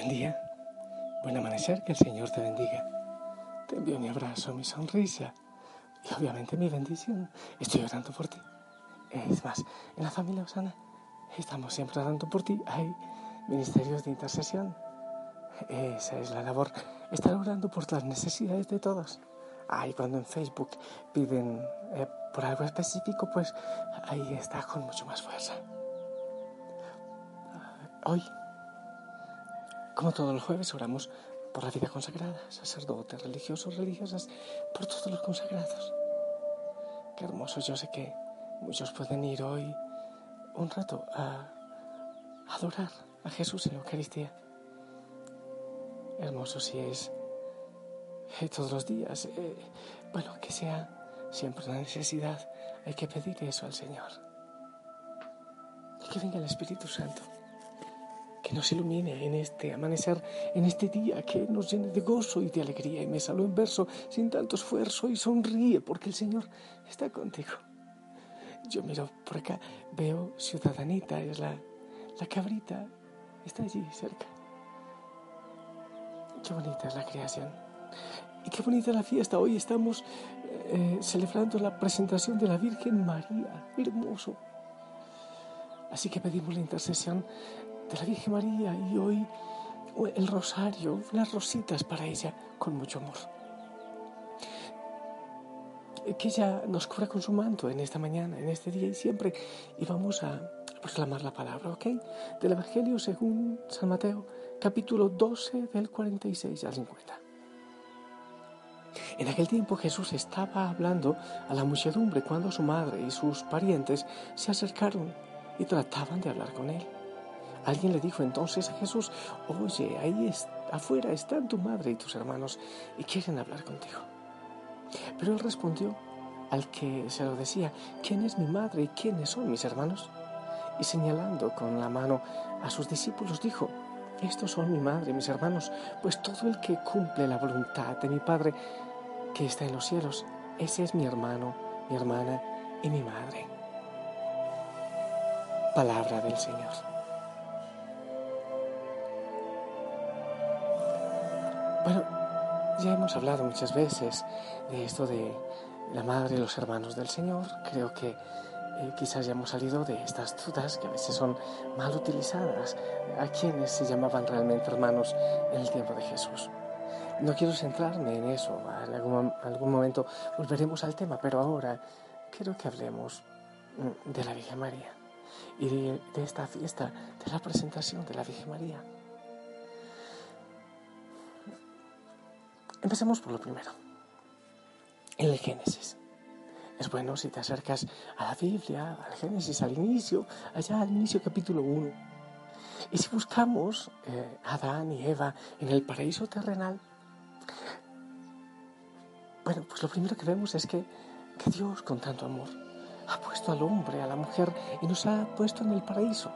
Buen día, buen amanecer, que el Señor te bendiga. Te envío mi abrazo, mi sonrisa y obviamente mi bendición. Estoy orando por ti. Es más, en la familia Osana estamos siempre orando por ti. Hay ministerios de intercesión. Esa es la labor, estar orando por las necesidades de todos. Ay, cuando en Facebook piden eh, por algo específico, pues ahí está con mucho más fuerza. Hoy como todos los jueves oramos por la vida consagrada, sacerdotes, religiosos, religiosas, por todos los consagrados. Qué hermoso, yo sé que muchos pueden ir hoy un rato a adorar a Jesús en la Eucaristía. Hermoso si es eh, todos los días. Eh, bueno, que sea siempre una necesidad. Hay que pedir eso al Señor. Que venga el Espíritu Santo que nos ilumine en este amanecer, en este día, que nos llene de gozo y de alegría. Y me saló en verso sin tanto esfuerzo y sonríe porque el Señor está contigo. Yo miro por acá, veo Ciudadanita, es la, la cabrita, está allí cerca. Qué bonita es la creación. Y qué bonita la fiesta. Hoy estamos eh, celebrando la presentación de la Virgen María. Hermoso. Así que pedimos la intercesión de la Virgen María y hoy el rosario, las rositas para ella con mucho amor. Que ella nos cubra con su manto en esta mañana, en este día y siempre. Y vamos a proclamar la palabra, ¿ok? Del Evangelio según San Mateo, capítulo 12 del 46 al 50. En aquel tiempo Jesús estaba hablando a la muchedumbre cuando su madre y sus parientes se acercaron y trataban de hablar con él. Alguien le dijo entonces a Jesús, oye, ahí afuera están tu madre y tus hermanos y quieren hablar contigo. Pero él respondió al que se lo decía, ¿quién es mi madre y quiénes son mis hermanos? Y señalando con la mano a sus discípulos dijo, estos son mi madre y mis hermanos, pues todo el que cumple la voluntad de mi Padre que está en los cielos, ese es mi hermano, mi hermana y mi madre. Palabra del Señor. Bueno, ya hemos hablado muchas veces de esto de la madre y los hermanos del Señor. Creo que eh, quizás ya hemos salido de estas dudas que a veces son mal utilizadas a quienes se llamaban realmente hermanos en el tiempo de Jesús. No quiero centrarme en eso, en algún, momento volveremos al tema, pero ahora quiero que hablemos mm, de la Virgen María y de esta fiesta de la presentación de la Virgen María. Empecemos por lo primero, el Génesis. Es bueno si te acercas a la Biblia, al Génesis, al inicio, allá al inicio capítulo 1. Y si buscamos eh, a Adán y Eva en el paraíso terrenal, bueno, pues lo primero que vemos es que, que Dios con tanto amor ha puesto al hombre, a la mujer y nos ha puesto en el paraíso.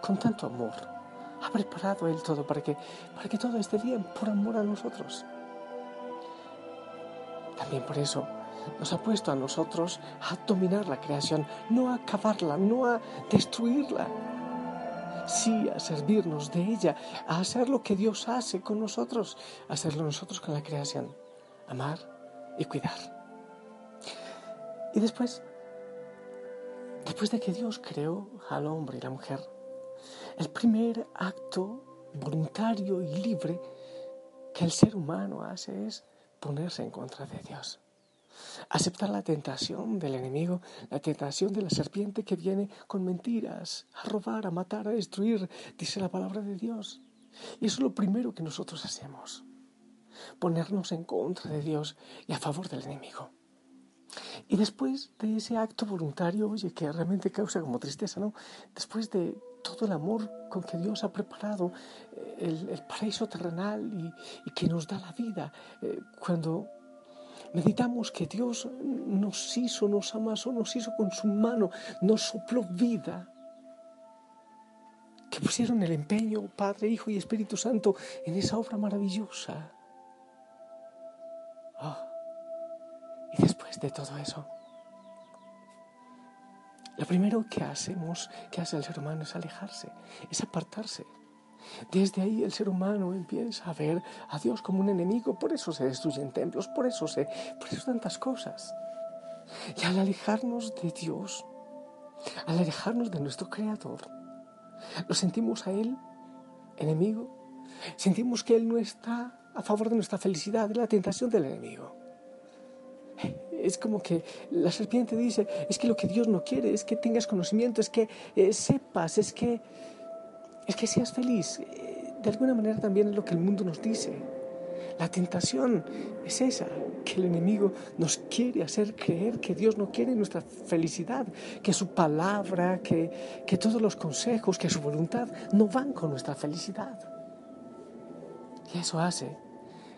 Con tanto amor ha preparado Él todo para que, para que todo esté bien por amor a nosotros. También por eso nos ha puesto a nosotros a dominar la creación, no a acabarla, no a destruirla, sí a servirnos de ella, a hacer lo que Dios hace con nosotros, a hacerlo nosotros con la creación, amar y cuidar. Y después, después de que Dios creó al hombre y la mujer, el primer acto voluntario y libre que el ser humano hace es ponerse en contra de Dios. Aceptar la tentación del enemigo, la tentación de la serpiente que viene con mentiras, a robar, a matar, a destruir, dice la palabra de Dios. Y eso es lo primero que nosotros hacemos, ponernos en contra de Dios y a favor del enemigo. Y después de ese acto voluntario, oye, que realmente causa como tristeza, ¿no? Después de todo el amor con que Dios ha preparado eh, el, paraíso terrenal y, que nos da la vida, eh, cuando meditamos que Dios nos hizo, nos amasó, nos hizo con su mano, nos sopló vida, que pusieron el empeño, Padre, Hijo y Espíritu Santo, en esa obra maravillosa. Ah, y después de todo eso, lo primero que hacemos, que hace el ser humano es alejarse, es apartarse. Desde ahí el ser humano empieza a ver a Dios como un enemigo, por eso se destruyen templos, por eso se, por eso tantas cosas. Y al alejarnos de Dios, al alejarnos de nuestro Creador, lo sentimos a Él enemigo, sentimos que Él no está a favor de nuestra felicidad, de la tentación del enemigo. Es como que la serpiente dice, es que lo que Dios no quiere es que tengas conocimiento, es que eh, sepas, es que, es que seas feliz. Eh, de alguna manera también es lo que el mundo nos dice. La tentación es esa, que el enemigo nos quiere hacer creer que Dios no quiere nuestra felicidad, que su palabra, que, que todos los consejos, que su voluntad no van con nuestra felicidad. Y eso hace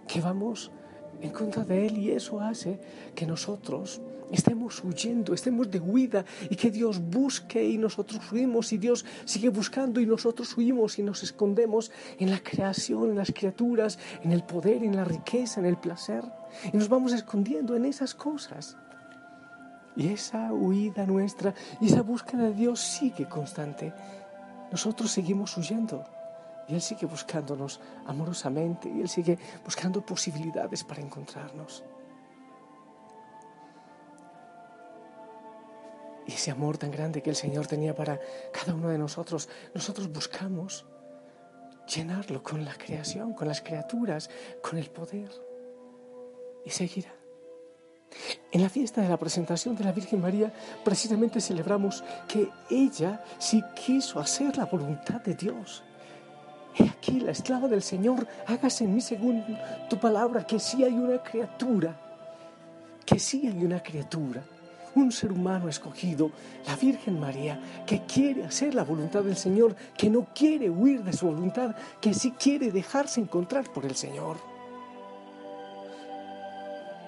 que vamos en contra de Él y eso hace que nosotros estemos huyendo, estemos de huida y que Dios busque y nosotros huimos y Dios sigue buscando y nosotros huimos y nos escondemos en la creación, en las criaturas, en el poder, en la riqueza, en el placer y nos vamos escondiendo en esas cosas. Y esa huida nuestra y esa búsqueda de Dios sigue constante. Nosotros seguimos huyendo y Él sigue buscándonos amorosamente y Él sigue buscando posibilidades para encontrarnos. Y ese amor tan grande que el Señor tenía para cada uno de nosotros, nosotros buscamos llenarlo con la creación, con las criaturas, con el poder. Y seguirá. En la fiesta de la presentación de la Virgen María, precisamente celebramos que ella sí quiso hacer la voluntad de Dios. He aquí la esclava del Señor, hágase en mí según tu palabra, que sí hay una criatura, que sí hay una criatura, un ser humano escogido, la Virgen María, que quiere hacer la voluntad del Señor, que no quiere huir de su voluntad, que sí quiere dejarse encontrar por el Señor.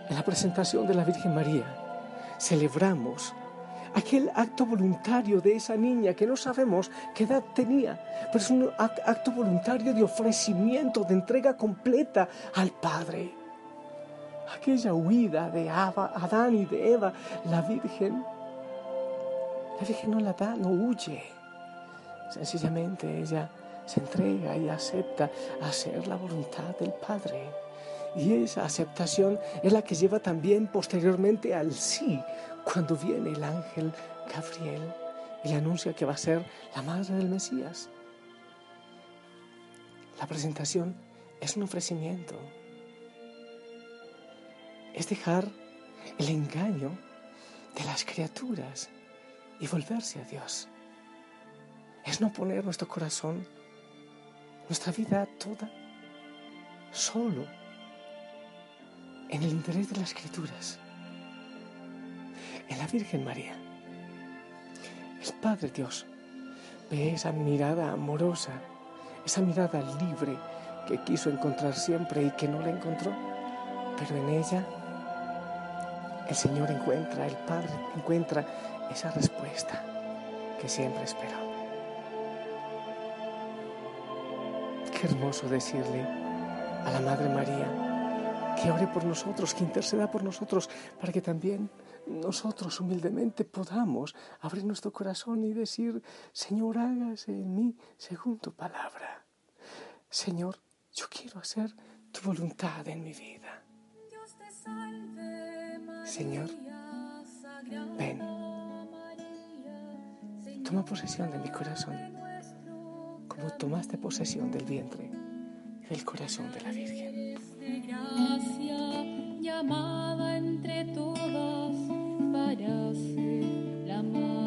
En la presentación de la Virgen María celebramos aquel acto voluntario de esa niña que no sabemos qué edad tenía, pero es un acto voluntario de ofrecimiento, de entrega completa al Padre. Aquella huida de Adán y de Eva, la Virgen, la Virgen no la da, no huye. Sencillamente ella se entrega y acepta hacer la voluntad del Padre. Y esa aceptación es la que lleva también posteriormente al sí, cuando viene el ángel Gabriel y le anuncia que va a ser la madre del Mesías. La presentación es un ofrecimiento. Es dejar el engaño de las criaturas y volverse a Dios. Es no poner nuestro corazón, nuestra vida toda, solo en el interés de las criaturas en la Virgen María. El Padre Dios ve esa mirada amorosa, esa mirada libre que quiso encontrar siempre y que no la encontró, pero en ella el Señor encuentra, el Padre encuentra esa respuesta que siempre esperó. Qué hermoso decirle a la Madre María, que ore por nosotros, que interceda por nosotros, para que también nosotros humildemente podamos abrir nuestro corazón y decir, Señor, hágase en mí según tu palabra. Señor, yo quiero hacer tu voluntad en mi vida. Señor, ven, toma posesión de mi corazón, como tomaste posesión del vientre y del corazón de la Virgen. Llamada entre todas para ser la madre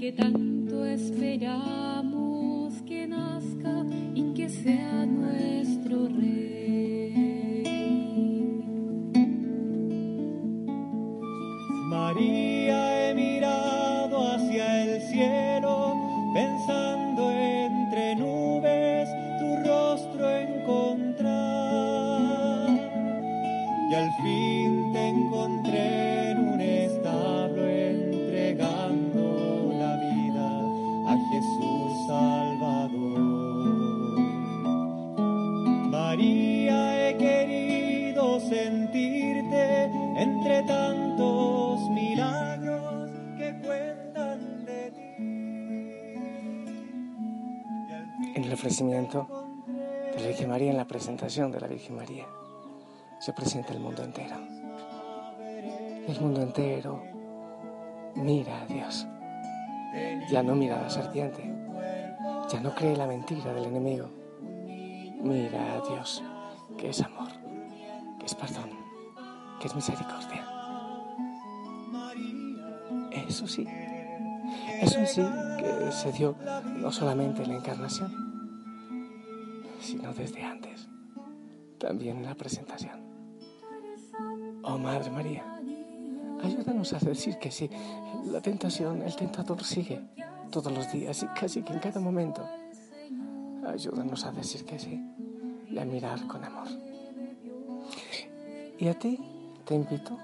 que tanto esperamos que nazca y que sea nuestro rey. Ofrecimiento de la Virgen María, en la presentación de la Virgen María, se presenta el mundo entero. El mundo entero mira a Dios. Ya no mira a la serpiente. Ya no cree la mentira del enemigo. Mira a Dios, que es amor, que es perdón, que es misericordia. Eso sí, es un sí que se dio no solamente en la encarnación, sino desde antes, también en la presentación. Oh Madre María, ayúdanos a decir que sí. La tentación, el tentador sigue todos los días y casi que en cada momento. Ayúdanos a decir que sí y a mirar con amor. Y a ti te invito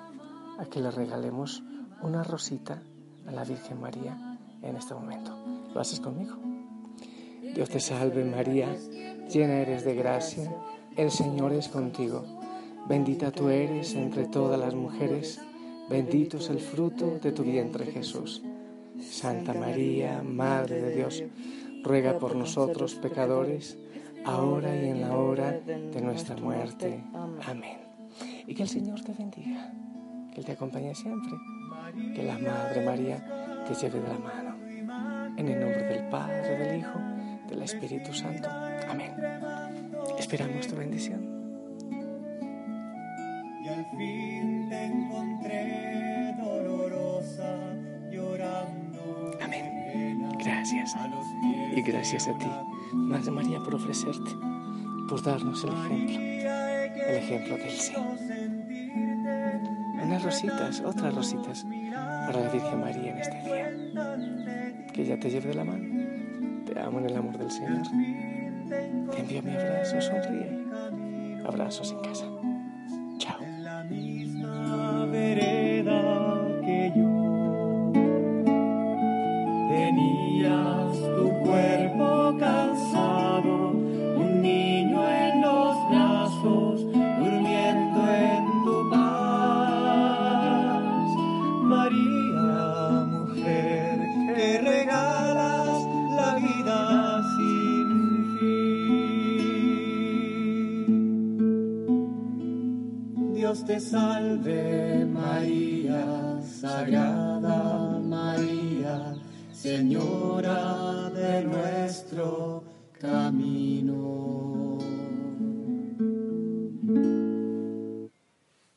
a que le regalemos una rosita a la Virgen María en este momento. ¿Lo haces conmigo? Dios te salve María, llena eres de gracia, el Señor es contigo. Bendita tú eres entre todas las mujeres, bendito es el fruto de tu vientre Jesús. Santa María, Madre de Dios, ruega por nosotros pecadores, ahora y en la hora de nuestra muerte. Amén. Y que el Señor te bendiga, que Él te acompañe siempre, que la Madre María te lleve de la mano. En el nombre del Padre, del Hijo, del Espíritu Santo. Amén. Esperamos tu bendición. Y al fin te encontré dolorosa, llorando. Amén. Gracias. Y gracias a ti, Madre María, por ofrecerte, por darnos el ejemplo, el ejemplo del sí. Unas rositas, otras rositas para la Virgen María en este día. Que ella te lleve de la mano. Te amo en el amor del Señor. Te envío mi abrazo, sonríe. Abrazos en casa. Salve María, Sagrada María, Señora de nuestro camino.